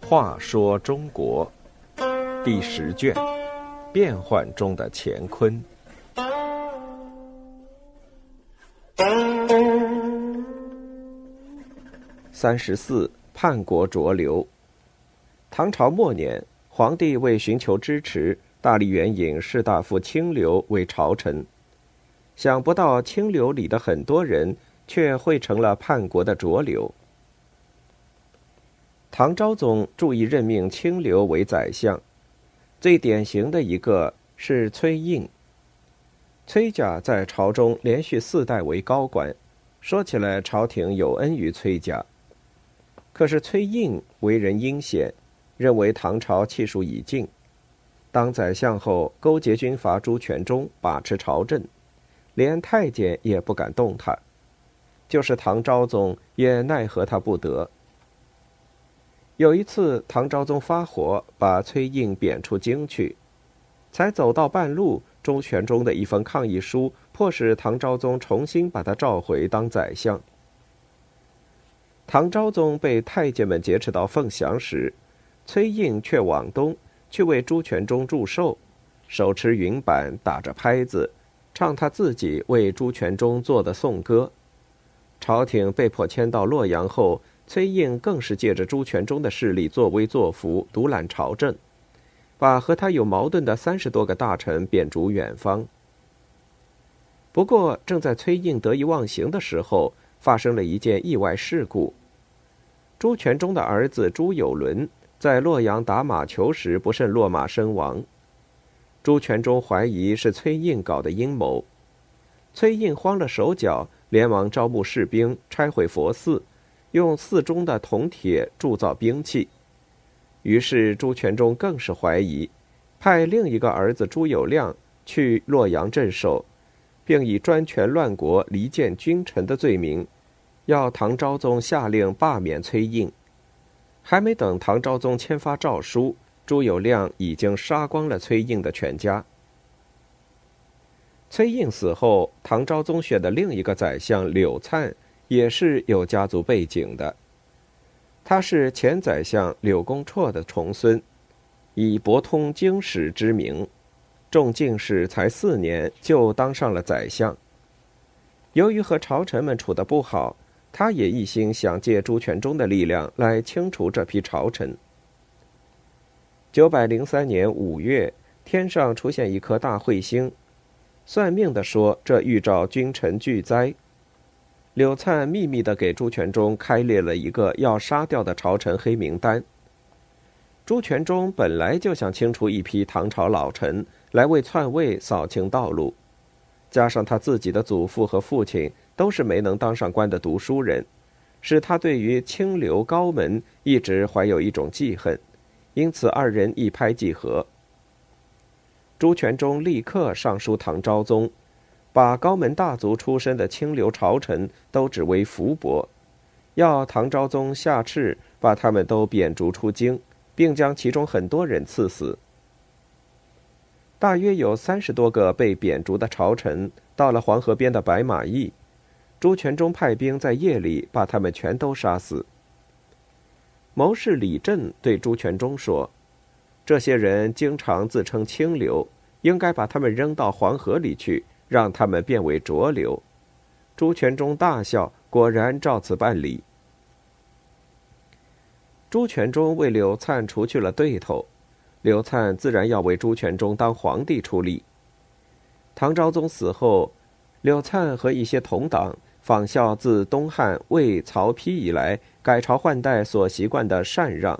话说中国第十卷：变幻中的乾坤。三十四，叛国浊流。唐朝末年，皇帝为寻求支持，大力援引士大夫清流为朝臣。想不到清流里的很多人，却汇成了叛国的浊流。唐昭宗注意任命清流为宰相，最典型的一个是崔胤。崔家在朝中连续四代为高官，说起来朝廷有恩于崔家。可是崔胤为人阴险，认为唐朝气数已尽，当宰相后勾结军阀朱全忠把持朝政，连太监也不敢动他，就是唐昭宗也奈何他不得。有一次，唐昭宗发火，把崔胤贬出京去，才走到半路，朱全忠的一封抗议书迫使唐昭宗重新把他召回当宰相。唐昭宗被太监们劫持到凤翔时，崔胤却往东去为朱全忠祝寿，手持云板，打着拍子，唱他自己为朱全忠做的颂歌。朝廷被迫迁到洛阳后，崔胤更是借着朱全忠的势力作威作福，独揽朝政，把和他有矛盾的三十多个大臣贬逐远方。不过，正在崔胤得意忘形的时候，发生了一件意外事故。朱全忠的儿子朱有伦在洛阳打马球时不慎落马身亡，朱全忠怀疑是崔胤搞的阴谋，崔胤慌了手脚，连忙招募士兵拆毁佛寺，用寺中的铜铁铸造兵器。于是朱全忠更是怀疑，派另一个儿子朱友亮去洛阳镇守，并以专权乱国、离间君臣的罪名。要唐昭宗下令罢免崔胤，还没等唐昭宗签发诏书，朱有亮已经杀光了崔胤的全家。崔胤死后，唐昭宗选的另一个宰相柳灿也是有家族背景的，他是前宰相柳公绰的重孙，以博通经史之名，中进士才四年就当上了宰相。由于和朝臣们处得不好。他也一心想借朱全忠的力量来清除这批朝臣。九百零三年五月，天上出现一颗大彗星，算命的说这预兆君臣巨灾。柳灿秘密的给朱全忠开列了一个要杀掉的朝臣黑名单。朱全忠本来就想清除一批唐朝老臣来为篡位扫清道路，加上他自己的祖父和父亲。都是没能当上官的读书人，使他对于清流高门一直怀有一种记恨，因此二人一拍即合。朱全忠立刻上书唐昭宗，把高门大族出身的清流朝臣都指为福伯，要唐昭宗下敕把他们都贬逐出京，并将其中很多人赐死。大约有三十多个被贬逐的朝臣到了黄河边的白马驿。朱全忠派兵在夜里把他们全都杀死。谋士李振对朱全忠说：“这些人经常自称清流，应该把他们扔到黄河里去，让他们变为浊流。”朱全忠大笑，果然照此办理。朱全忠为柳灿除去了对头，柳灿自然要为朱全忠当皇帝出力。唐昭宗死后，柳灿和一些同党。仿效自东汉魏、曹丕以来改朝换代所习惯的禅让，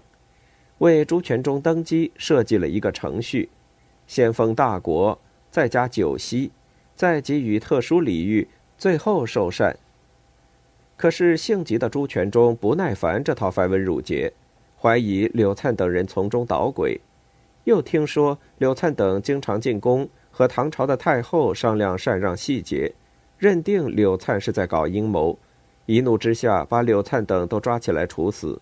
为朱全忠登基设计了一个程序：先封大国，再加九锡，再给予特殊礼遇，最后受禅。可是性急的朱全忠不耐烦这套繁文缛节，怀疑柳灿等人从中捣鬼，又听说柳灿等经常进宫和唐朝的太后商量禅让细节。认定柳灿是在搞阴谋，一怒之下把柳灿等都抓起来处死。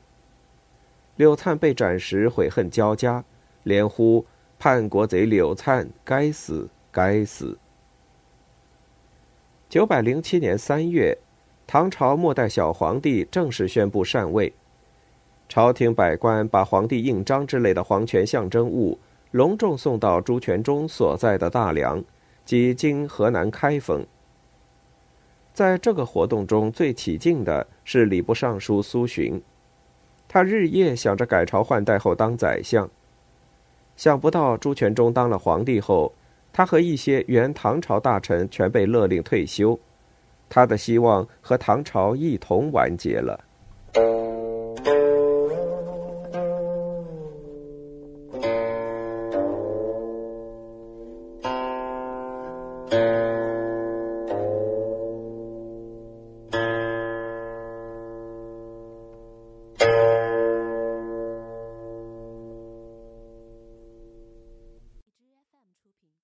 柳灿被斩时悔恨交加，连呼叛国贼柳灿该死该死。九百零七年三月，唐朝末代小皇帝正式宣布禅位，朝廷百官把皇帝印章之类的皇权象征物隆重送到朱全忠所在的大梁，即今河南开封。在这个活动中最起劲的是礼部尚书苏洵，他日夜想着改朝换代后当宰相。想不到朱全忠当了皇帝后，他和一些原唐朝大臣全被勒令退休，他的希望和唐朝一同完结了。